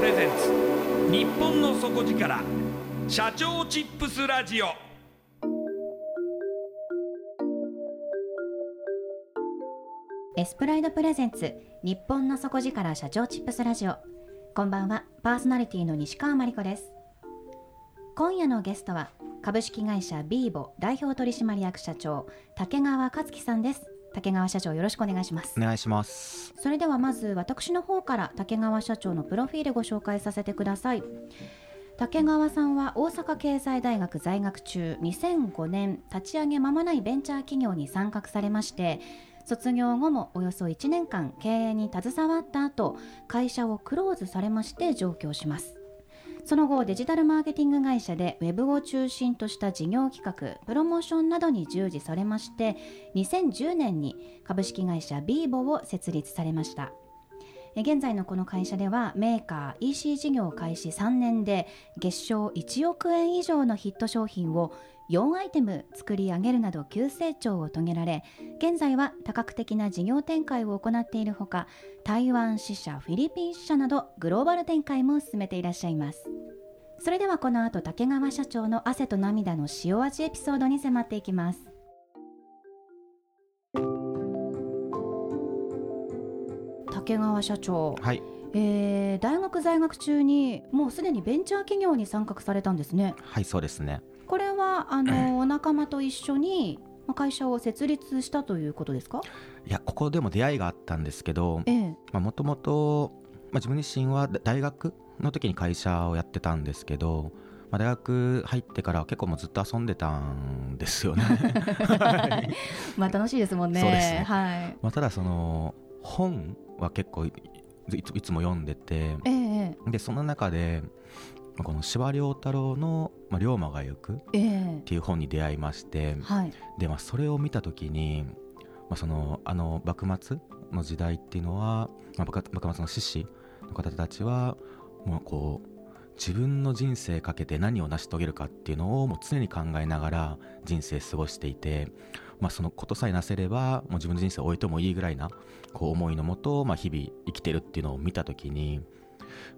プレゼンツ。日本の底力。社長チップスラジオ。エスプライドプレゼンツ。日本の底力社長チップスラジオ。こんばんは。パーソナリティの西川真理子です。今夜のゲストは株式会社ビーボ代表取締役社長竹川勝樹さんです。竹川社長よろしくお願いします。お願いします。それではまず私の方から竹川社長のプロフィールご紹介させてください。竹川さんは大阪経済大学在学中2005年立ち上げ間もないベンチャー企業に参画されまして卒業後もおよそ1年間経営に携わった後会社をクローズされまして上京しますその後デジタルマーケティング会社で web を中心とした事業企画プロモーションなどに従事されまして2010年に株式会社 Bebo を設立されました。現在のこの会社ではメーカー EC 事業開始3年で月賞1億円以上のヒット商品を4アイテム作り上げるなど急成長を遂げられ現在は多角的な事業展開を行っているほか台湾支社フィリピン支社などグローバル展開も進めていらっしゃいます。それではこの後竹川社長の汗と涙の塩味エピソードに迫っていきます。竹川社長、はい。えー、大学在学中にもうすでにベンチャー企業に参画されたんですね。はいそうですねこれはあのお仲間と一緒にまあ会社を設立したということですか？いやここでも出会いがあったんですけどええ。もともと自分自身はだ大学の時に会社をやってたんですけど、まあ、大学入ってからは結構もうずっと遊んでたんですよね。は いまあ楽しいですもんね。はい。まあただその本は結構いいついつも読んでてええでその中でまあこの司馬遼太郎の「まあ、龍馬が行く」っえ。えていう本に出会いましてはい。で、まあ、それを見た時に、まあ、そのあの幕末の時代っていうのは、まあ、幕幕末の志士の方たちはもうこう自分の人生かけて何を成し遂げるかっていうのをもう常に考えながら人生過ごしていて、まあ、そのことさえなせればもう自分の人生を終えてもいいぐらいなこう思いのもと、まあ、日々生きてるっていうのを見た時に、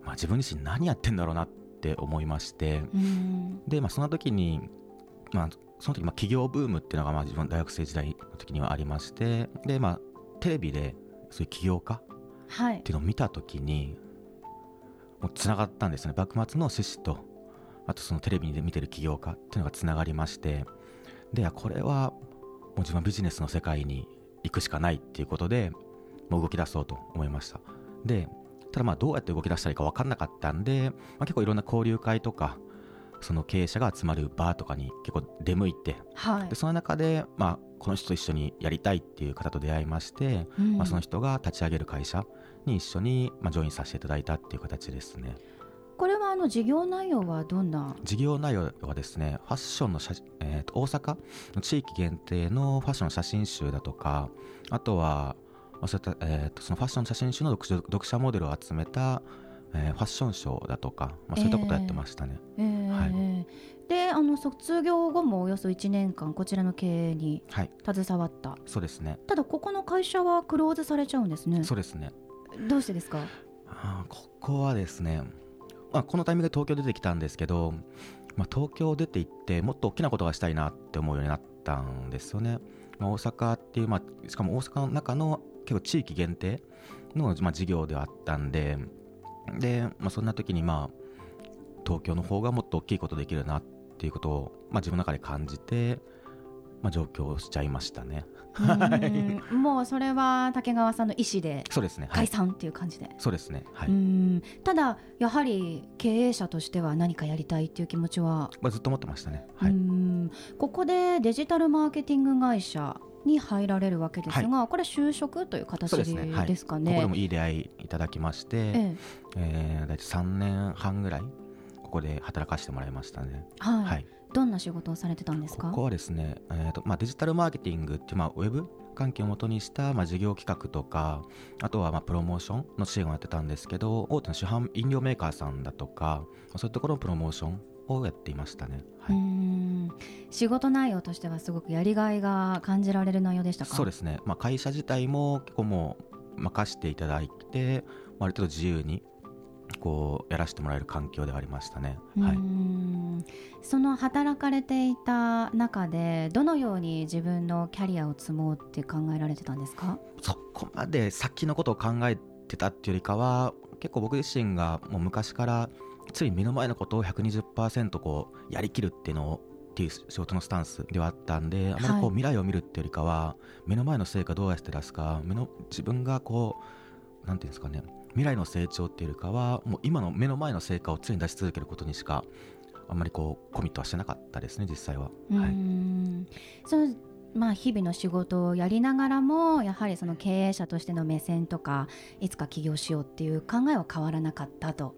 まあ、自分自身何やってんだろうなって思いまして。うん。で、まあ、その時に、まあ、その時、まあ、企業ブームっていうのが、まあ、自分大学生時代の時にはありましてで、まあ、テレビでそういう起業家っはい。ていうのを見た時にもうつながったんですね。幕末の志士とあとそのテレビで見てる起業家っていうのがつながりましてでこれはもう自分はビジネスの世界に行くしかないっていうことでもまあ動き出そうと思いました。でただまあどうやって動き出したらいいか分かんなかったんで、まあ、結構いろんな交流会とかその経営者が集まるバーとかに結構出向いてはい。でその中で、まあ、この人と一緒にやりたいっていう方と出会いまして、うん。まあ、その人が立ち上げる会社に一緒に、まあ、ジョインさせていただいたっていう形ですね。これはあの事業内容はどんな？事業内容はですねファッションの写、えーと大阪の地域限定のファッションの写真集だとかあとは、まあ、そういった、えーとそのファッションの写真集の読者読者モデルを集めた、えーファッションショーだとか、まあ、そういったことをやってましたね、えーはであの卒業後もおよそ1年間こちらの経営にはい。携わった。そうですね。ただここの会社はクローズされちゃうんですね。そうですね。どうしてですか？あーここはですね、まあ、このタイミングで東京出てきたんですけど、まあ、東京出て行ってもっと大きなことがしたいなって思うようになったんですよね、まあ、大阪っていう、まあ、しかも大阪の中の結構地域限定の、まあ、事業ではあったんでで、まあ、そんな時にまあ東京の方がもっと大きいことできるなっていうことを、まあ、自分の中で感じて、まあ、上京しちゃいましたね。うん。もうそれは竹川さんの意思でそうですね、はい、解散っていう感じで、そうですね。はい、うん。ただやはり経営者としては何かやりたいっていう気持ちは、まあ、ずっと思ってましたね。はい、うん。ここでデジタルマーケティング会社に入られるわけですが、これ就職という形ですね。はい。ここでもいい出会いいただきまして、ええ。えー、大体3年半ぐらいここで働かせてもらいましたね、はい。はい、どんな仕事をされてたんですか？ここはですね、えーとまあ、デジタルマーケティングっていう、まあ、ウェブ関係をもとにした、まあ、事業企画とかあとは、まあ、プロモーションの支援をやってたんですけど大手の市販飲料メーカーさんだとか、まあそういうところのプロモーションをやっていましたね、はい。うん。仕事内容としてはすごくやりがいが感じられる内容でしたか？そうですね、まあ、会社自体も結構もう任せていただいて、まあある程度自由にこうやらせてもらえる環境ではありましたね。はい、うん。その働かれていた中でどのように自分のキャリアを積もうって考えられてたんですか？そこまで先のことを考えてたっていうよりかは結構僕自身がもう昔からつい目の前のことを120%こうやりきるっていうのをっていう仕事のスタンスではあったんであまりこはいう未来を見るっていうよりかは目の前の成果どうやって出すか目の自分がこうなんていうんですかね未来の成長っていうよりかはもう今の目の前の成果を常に出し続けることにしかあんまりこうコミットはしてなかったですね実際は。うはい。んそのまあ、日々の仕事をやりながらもやはりその経営者としての目線とかいつか起業しようっていう考えは変わらなかったと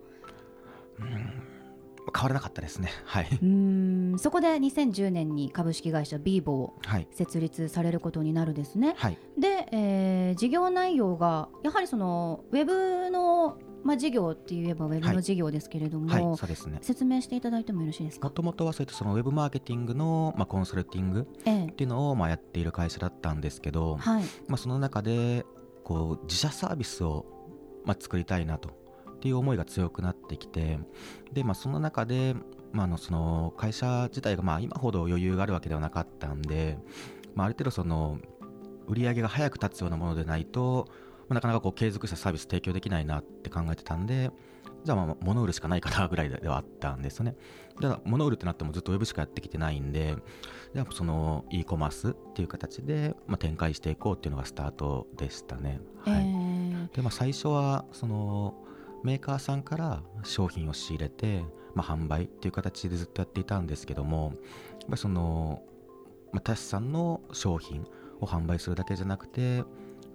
変わらなかったですね。はい。うんそこで2010年に株式会社ビーボをはい。設立されることになるですね。はい。で、えー事業内容がやはりそのウェブの、まあ、事業って言えばウェブはいの事業ですけれども、はい。そうですね。説明していただいてもよろしいですか？も、ともとはそういったそのウェブマーケティングの、まあ、コンサルティングっええていうのをまあやっている会社だったんですけど、はいまあ、その中でこう自社サービスをまあ作りたいなとっていう思いが強くなってきてで、まあ、その中で、まあ、あのその会社自体がまあ今ほど余裕があるわけではなかったんで、まあ、ある程度その売り上げが早く立つようなものでないと、まあなかなかこう継続したサービス提供できないなって考えてたんでじゃあまあ物売るしかないかなぐらいではあったんですよね。だから物売るってなってもずっとウェブしかやってきてないんでやっぱその e コマースっていう形で、まあ、展開していこうっていうのがスタートでしたね。はいえでまあ、最初はそのメーカーさんから商品を仕入れて、まあ、販売っていう形でずっとやっていたんですけどもやっぱその、まあ、タシさんの商品を販売するだけじゃなくて、ま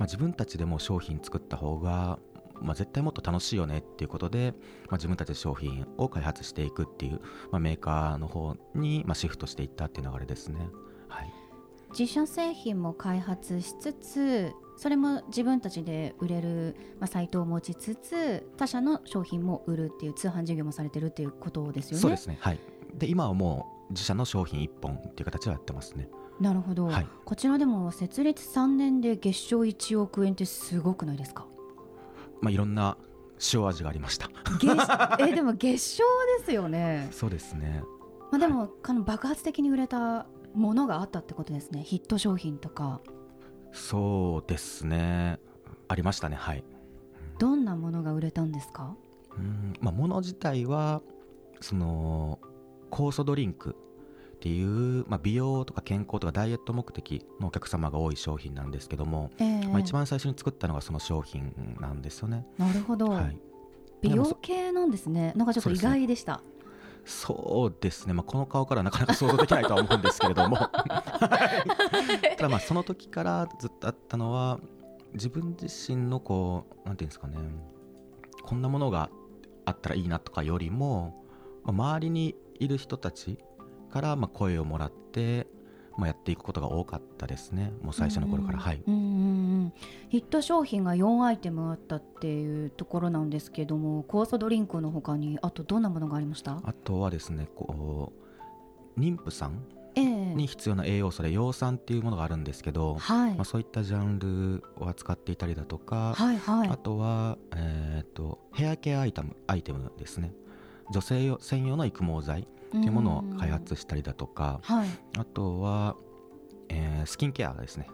あ、自分たちでも商品作った方が、まあ、絶対もっと楽しいよねっていうことで、まあ、自分たちで商品を開発していくっていう、まあ、メーカーの方に、まあ、シフトしていったっていう流れですね。はい自社製品も開発しつつそれも自分たちで売れる、まあ、サイトを持ちつつ他社の商品も売るっていう通販事業もされてるっていうことですよね。そうですね。はい。で、今はもう自社の商品1本っていう形はやってますね。なるほど、はいこちらでも設立3年で月賞1億円ってすごくないですか？まあ、いろんな塩味がありました。月 えでも月賞ですよね、そうですね。まあ、でも、あの爆発的に売れたものがあったってことですね。ヒット商品とか。そうですね。ありましたね。はい。どんなものが売れたんですか？うん、まあ、もの自体は、その、酵素ドリンクっっていう、まあ、美容とか健康とかダイエット目的のお客様が多い商品なんですけども、ええ。まあ、一番最初に作ったのがその商品なんですよね。なるほど、はい、美容系なんですね。なんかちょっと意外でしたそうですね、まあ、この顔からはなかなか想像できないとは思うんですけれども。はい。ただまあその時からずっとあったのは自分自身のこうなんていうんですかね。こんなものがあったらいいなとかよりも、まあ周りにいる人たちからまあ声をもらって、まあ、やっていくことが多かったですね。もう最初の頃から、うんはいうんうん。うんヒット商品が4アイテムあったっていうところなんですけども酵素ドリンクの他にあとどんなものがありました？あとはですねこう妊婦さんええ。に必要な栄養素で葉酸っていうものがあるんですけど、はい、まあ、そういったジャンルを扱っていたりだとか、はいはい。あとは、えー、とヘアケアアイテムアイテムですね。女性用専用の育毛剤っていうものを開発したりだとかはい。あとは、えースキンケアですね、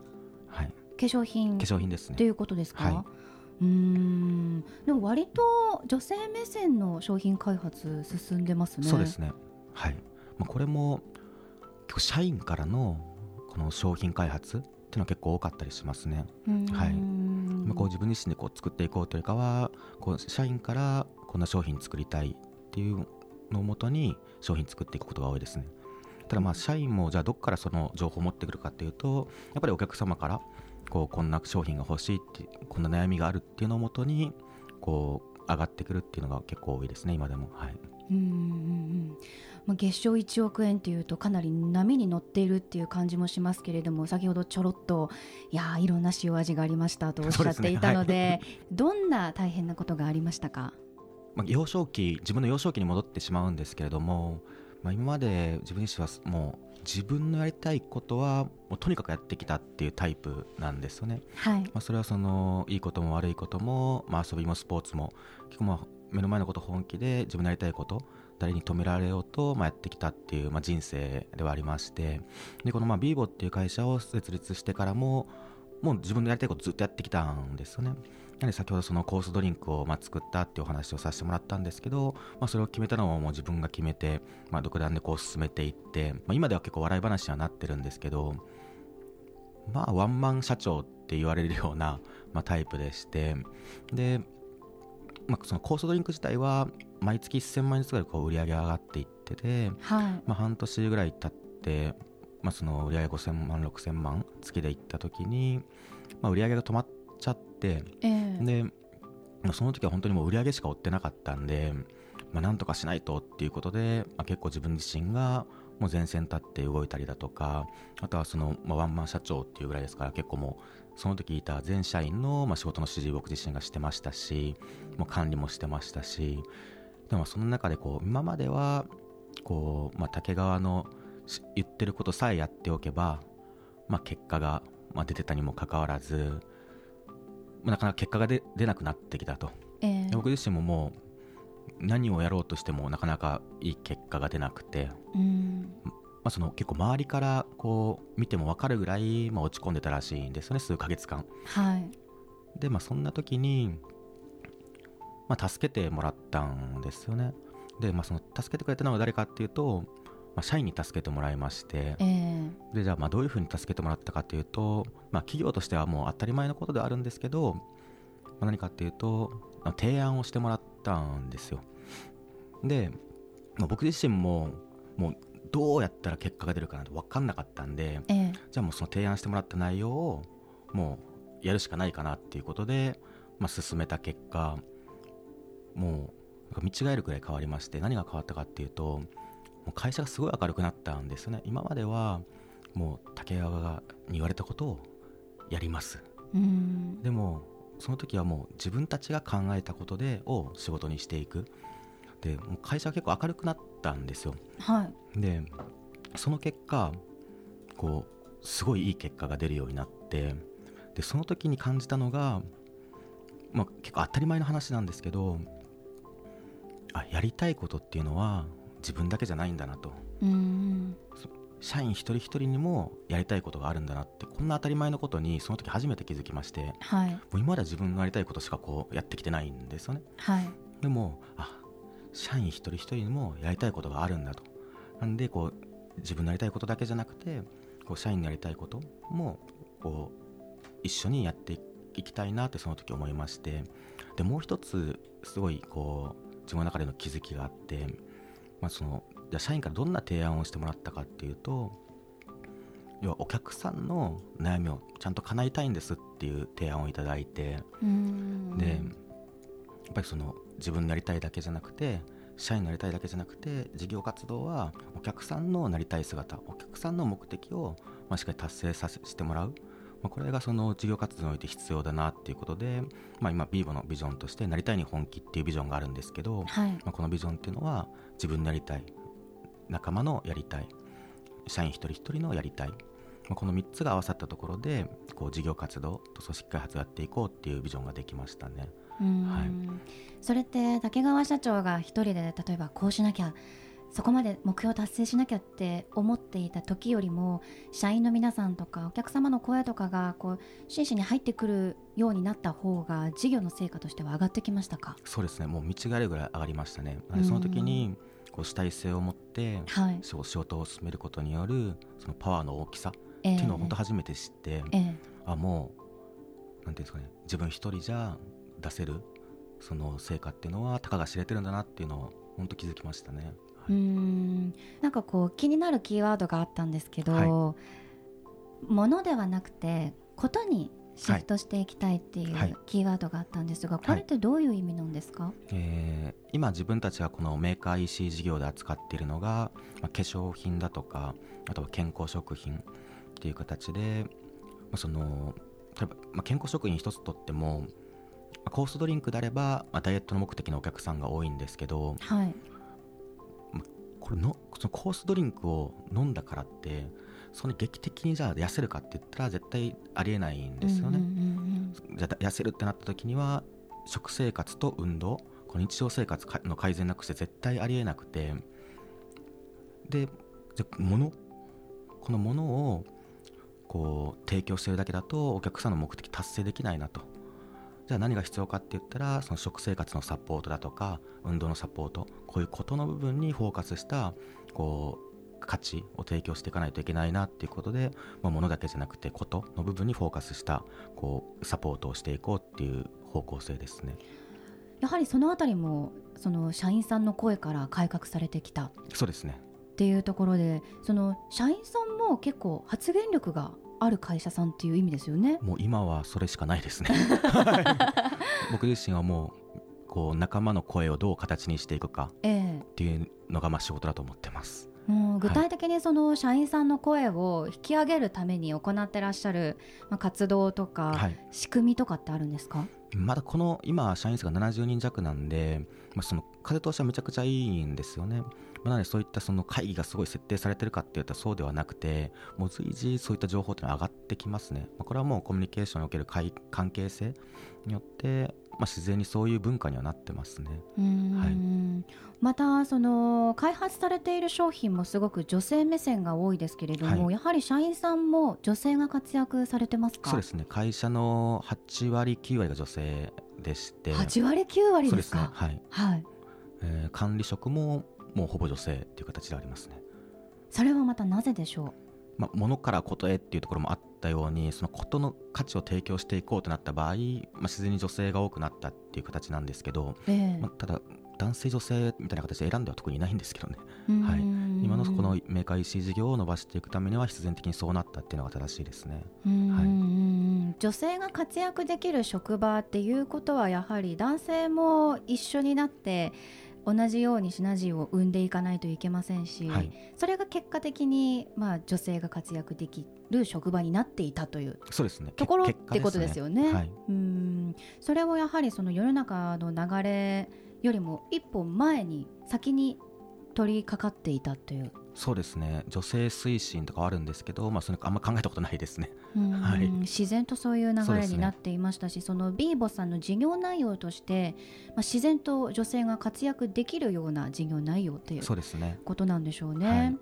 はい、化粧品。化粧品ですね。ということですか、はうーん。でも割と女性目線の商品開発進んでますね。そうですね。はい、まあ、これも結構社員からのこの商品開発っていうのは結構多かったりしますね。はい。まあ、こう自分自身でこう作っていこうというかはこう社員からこんな商品作りたいっていうのをもとに商品作っていくことが多いですね。ただまあ社員もじゃあどこからその情報を持ってくるかっていうとやっぱりお客様からこうこんな商品が欲しいってこんな悩みがあるっていうのをもとにこう上がってくるっていうのが結構多いですね今でも。はい。うんうんうんまあ、月賞1億円っていうとかなり波に乗っているっていう感じもしますけれども先ほどちょろっといやーいろんな塩味がありましたとおっしゃっていたのでどんな大変なことがありましたか？まあ、幼少期自分の幼少期に戻ってしまうんですけれども、まあ、今まで自分自身はもう自分のやりたいことはもうとにかくやってきたっていうタイプなんですよね、はい。まあ、それはそのいいことも悪いことも、まあ、遊びもスポーツも結構まあ目の前のこと本気で自分のやりたいこと誰に止められようと、まあ、やってきたっていう、まあ、人生ではありましてでこのまあビーボっていう会社を設立してからももう自分のやりたいことずっとやってきたんですよねなので先ほどそのコースドリンクをまあ作ったっていうお話をさせてもらったんですけど、まあ、それを決めたのももう自分が決めて、まあ、独断でこう進めていって、まあ、今では結構笑い話にはなってるんですけどまあワンマン社長って言われるような、まあ、タイプでしてで、まあ、そのコースドリンク自体は毎月1000万円ずつぐらいこう売り上げが上がっていってて、はい。まあ、半年ぐらい経って、まあ、その売り上げ5000万6000万月でいった時に、まあ、売り上げが止まっちゃってええ。で、まあ、その時は本当にもう売り上げしか追ってなかったんで、まあ、なんとかしないとっていうことで、まあ、結構自分自身がもう前線立って動いたりだとかあとはその、まあ、ワンマン社長っていうぐらいですから結構もうその時いた全社員の、まあ、仕事の指示僕自身がしてましたしもう管理もしてましたしでもその中でこう今まではこう、まあ、竹川のし言ってることさえやっておけば、まあ、結果が、まあ、出てたにもかかわらず、まあ、なかなか結果が出出なくなってきたと。ええ。で僕自身ももう何をやろうとしてもなかなかいい結果が出なくて、うん。まあ、その結構周りからこう見ても分かるぐらい、まあ、落ち込んでたらしいんですよね数ヶ月間。はい。でまあそんな時に、まあ、助けてもらったんですよね。で、まあ、その助けてくれたのは誰かっていうと、まあ、社員に助けてもらいましてええ。でじゃあまあどういうふうに助けてもらったかっていうと、まあ、企業としてはもう当たり前のことではあるんですけど、まあ、何かっていうとまあ提案をしてもらったんですよ。で、まあ、僕自身ももうどうやったら結果が出るかなんて分かんなかったんでええ。じゃあもうその提案してもらった内容をもうやるしかないかなっていうことで、まあ、進めた結果もう見違えるくらい変わりまして何が変わったかっていうともう会社がすごい明るくなったんですよね。今まではもう竹川がに言われたことをやります。うん。でもその時はもう自分たちが考えたことでを仕事にしていく。でもう会社が結構明るくなったんですよ。はい。でその結果こうすごいいい結果が出るようになってでその時に感じたのが、まあ、結構当たり前の話なんですけどあやりたいことっていうのは自分だけじゃないんだなと。うん社員一人一人にもやりたいことがあるんだなってこんな当たり前のことにその時初めて気づきましてもはい。う今までは自分のやりたいことしかこうやってきてないんですよね。はい。でもあ社員一人一人にもやりたいことがあるんだと。なんでこう自分のやりたいことだけじゃなくてこう社員のやりたいこともこう一緒にやっていきたいなってその時思いまして。でもう一つすごいこう自分の中での気づきがあって、まあ、そのじゃあ社員からどんな提案をしてもらったかっていうと要はお客さんの悩みをちゃんと叶えたいんですっていう提案をいただいてうん。でやっぱりその自分のやりたいだけじゃなくて社員のやりたいだけじゃなくて事業活動はお客さんのなりたい姿お客さんの目的を、まあ、しっかり達成させしてもらう、まあ、これがその事業活動において必要だなっていうことで、まあ、今ビーボのビジョンとしてなりたいに本気っていうビジョンがあるんですけど、はい。まあ、このビジョンっていうのは自分のやりたい仲間のやりたい社員一人一人のやりたい、まあ、この3つが合わさったところでこう事業活動と組織開発をやっていこうっていうビジョンができましたね。うん。はい。それって竹川社長が一人で例えばこうしなきゃそこまで目標達成しなきゃって思っていた時よりも社員の皆さんとかお客様の声とかがこう真摯に入ってくるようになった方が事業の成果としては上がってきましたか？そうですね。もう見違えるぐらい上がりましたね。その時にこう主体性を持ってはい、仕事を進めることによるそのパワーの大きさっえ。ていうのを本当初めて知って、ええ。あもうなんていうんですかね。自分一人じゃ出せるその成果っていうのはたかが知れてるんだなっていうのを本当気づきましたね。うーん。なんかこう気になるキーワードがあったんですけど、はものではなくてことにシフトしていきたいっていはい。うキーワードがあったんですが、これってどういう意味なんですか、えー今自分たちがこのメーカー EC 事業で扱っているのが、まあ、化粧品だとかあとは健康食品っていう形で、まあ、その例えば、まあ、健康食品一つとっても、まあコーストドリンクであれば、まあ、ダイエットの目的のお客さんが多いんですけどはいこれのそのコーストドリンクを飲んだからってそんな劇的にじゃあ痩せるかって言ったら絶対ありえないんですよね。痩せるってなった時には食生活と運動この日常生活かの改善なくして絶対ありえなくて。でじゃあ物この物をこう提供してるだけだとお客さんの目的達成できないなとじゃあ何が必要かって言ったらその食生活のサポートだとか運動のサポートこういうことの部分にフォーカスしたこう価値を提供していかないといけないなっていうことで、まあ、物だけじゃなくてことの部分にフォーカスしたこうサポートをしていこうっていう方向性ですね。やはりそのあたりもその社員さんの声から改革されてきた。そうですね。っていうところでその社員さんも結構発言力がある会社さんっていう意味ですよね。もう今はそれしかないですね。は い僕自身はもうこう仲間の声をどう形にしていくかええ。っていうのがまあ仕事だと思ってます。もう具体的にその社員さんの声を引き上げるために行ってらっしゃる、まあ、活動とかはい。仕組みとかってあるんですか、まだこの今社員数が70人弱なんで、まあ、その風通しはめちゃくちゃいいんですよね、まあなのでそういったその会議がすごい設定されてるかっていうとそうではなくてもう随時そういった情報っていうのは上がってきますね、まあ、これはもうコミュニケーションにおける会関係性によって、まあ、自然にそういう文化にはなってますね。はい。またその開発されている商品もすごく女性目線が多いですけれども、はい。やはり社員さんも女性が活躍されてますか？そうですね。会社の8割9割が女性でして。8割9割そうですすね。はい、はい。えー管理職ももうほぼ女性っていう形でありますね。それはまたなぜでしょまあ、物からことへっていうところもあったようにそのことの価値を提供していこうとなった場合、まあ、自然に女性が多くなったっていう形なんですけど、う、ええ。まあ、ただ男性女性みたいな形で選んでは特にいないんですけどね。はい。今のこのメーカー EC 事業を伸ばしていくためには必然的にそうなったっていうのが正しいですね。うーん。女性が活躍できる職場っていうことはやはり男性も一緒になって同じようにシナジーを生んでいかないといけませんし、はい。それが結果的に、まあ、女性が活躍できる職場になっていたというそうですね。ところってことですよね。はい、うーん。それをやはりその世の中の流れよりも一歩前に先に取り掛かっていたという。そうですね。女性推進とかはあるんですけど、まあ、それあんま考えたことないですね。うん。はい。自然とそういう流れになっていましたしそ,、のビーボさんの事業内容として、まあ、自然と女性が活躍できるような事業内容というそうですね。ことなんでしょうね。はい。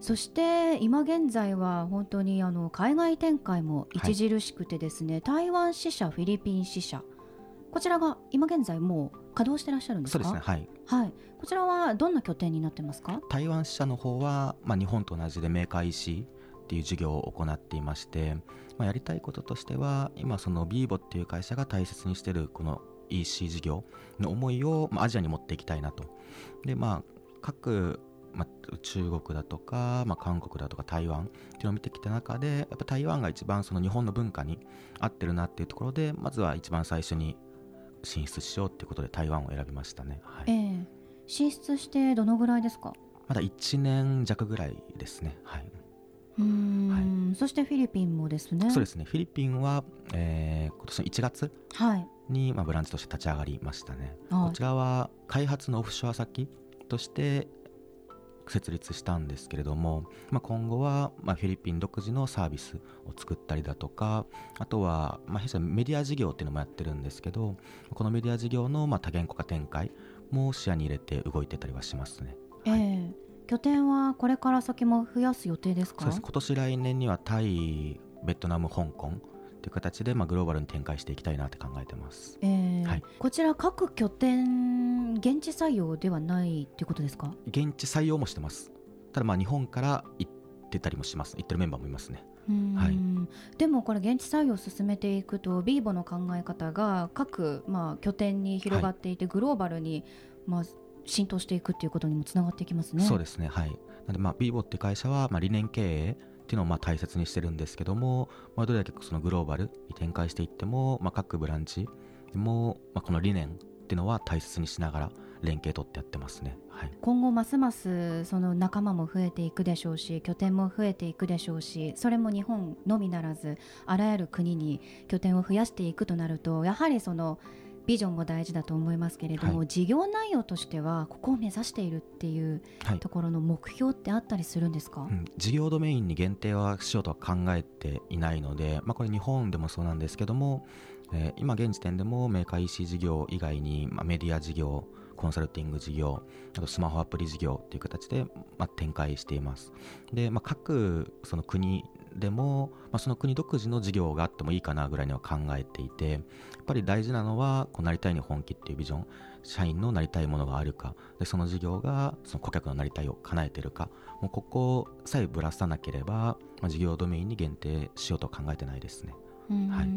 そして今現在は本当にあの海外展開も著しくてですね、台湾支社フィリピン支社。こちらが今現在もう稼働してらっしゃるんですか？そうですねはい。はい。こちらはどんな拠点になってますか？台湾支社の方は、まあ、日本と同じでメーカー EC っていう事業を行っていまして、まあ、やりたいこととしては今そのビーボっていう会社が大切にしてるこの EC 事業の思いを、まあ、アジアに持っていきたいなと。でまあ各、まあ、中国だとか、まあ、韓国だとか台湾っていうのを見てきた中でやっぱ台湾が一番その日本の文化に合ってるなっていうところでまずは一番最初に進出しようっていうことで台湾を選びましたね、はい。ええ。進出してどのぐらいですか？まだ1年弱ぐらいですね。はい。うーん、そしてフィリピンもですね。そうですね。フィリピンは、えー今年の1月はい。に、まあ、ブランチとして立ち上がりましたね。あこちらは開発のオフショア先として設立したんですけれども、まあ、今後は、まあ、フィリピン独自のサービスを作ったりだとかあとは、まあ、弊社メディア事業っていうのもやってるんですけどこのメディア事業の、まあ、多言語化展開も視野に入れて動いてたりはしますね。ええ。拠点はこれから先も増やす予定ですか？今年来年にはタイ、ベトナム、香港という形で、まあ、グローバルに展開していきたいなって考えてます。ええはいこちら各拠点現地採用ではないっていうことですか？現地採用もしてます。ただまあ日本から行ってたりもします。行ってるメンバーもいますね。はいでもこれ現地採用を進めていくとビーボの考え方が各、まあ、拠点に広がっていて、グローバルに、まあ、浸透していくっていうことにもつながっていきますね。そうですね。はい。なのでまあビーボって会社はまあ理念経営っていうのをまあ大切にしてるんですけども、まあ、どれだけそのグローバルに展開していっても、まあ、各ブランチも、まあ、この理念っていうのは大切にしながら連携取ってやってますね。はい。今後ますますその仲間も増えていくでしょうし拠点も増えていくでしょうしそれも日本のみならずあらゆる国に拠点を増やしていくとなるとやはりそのビジョンも大事だと思いますけれども、は事業内容としてはここを目指しているっていうはい。ところの目標ってあったりするんですか、うん。事業ドメインに限定はしようとは考えていないので、まあ、これ日本でもそうなんですけども、えー今現時点でもメーカー EC 事業以外に、まあ、メディア事業コンサルティング事業あとスマホアプリ事業という形で、まあ、展開しています。で、まあ、各その国でも、まあ、その国独自の事業があってもいいかなぐらいには考えていてやっぱり大事なのはこうなりたいに本気っていうビジョン社員のなりたいものがあるか。でその事業がその顧客のなりたいを叶えてるか。もうここさえぶらさなければ、まあ、事業ドメインに限定しようとは考えてないですね。うん。はい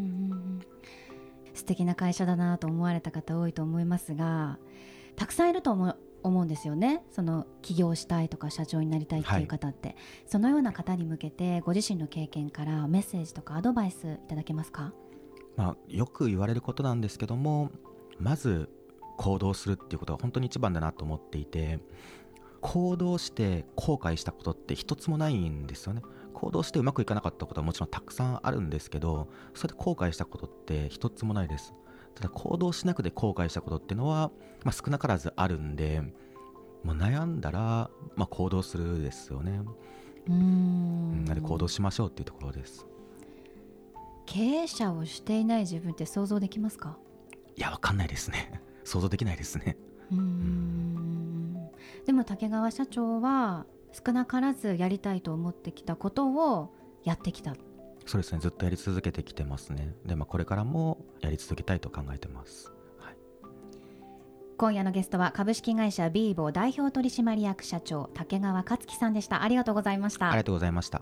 素敵な会社だなと思われた方多いと思いますがたくさんいると思う思うんですよね。その起業したいとか社長になりたいっていう方って、そのような方に向けてご自身の経験からメッセージとかアドバイスいただけますか？まあ、よく言われることなんですけどもまず行動するっていうことが本当に一番だなと思っていて行動して後悔したことって一つもないんですよね。行動してうまくいかなかったことはもちろんたくさんあるんですけどそれで後悔したことって一つもないです。ただ行動しなくて後悔したことっていうのは、まあ、少なからずあるんで、まあ、悩んだら、まあ、行動するですよね。うーん。なので行動しましょうっていうところです経営者をしていない自分って想像できますか？いやわかんないですね。想像できないですね。うーん。でも竹川社長は少なからずやりたいと思ってきたことをやってきた。そうですね。ずっとやり続けてきてますね。で、まあ、これからもやり続けたいと考えてます、はい、今夜のゲストは株式会社ビーボ代表取締役社長竹川克樹さんでした。ありがとうございました。ありがとうございました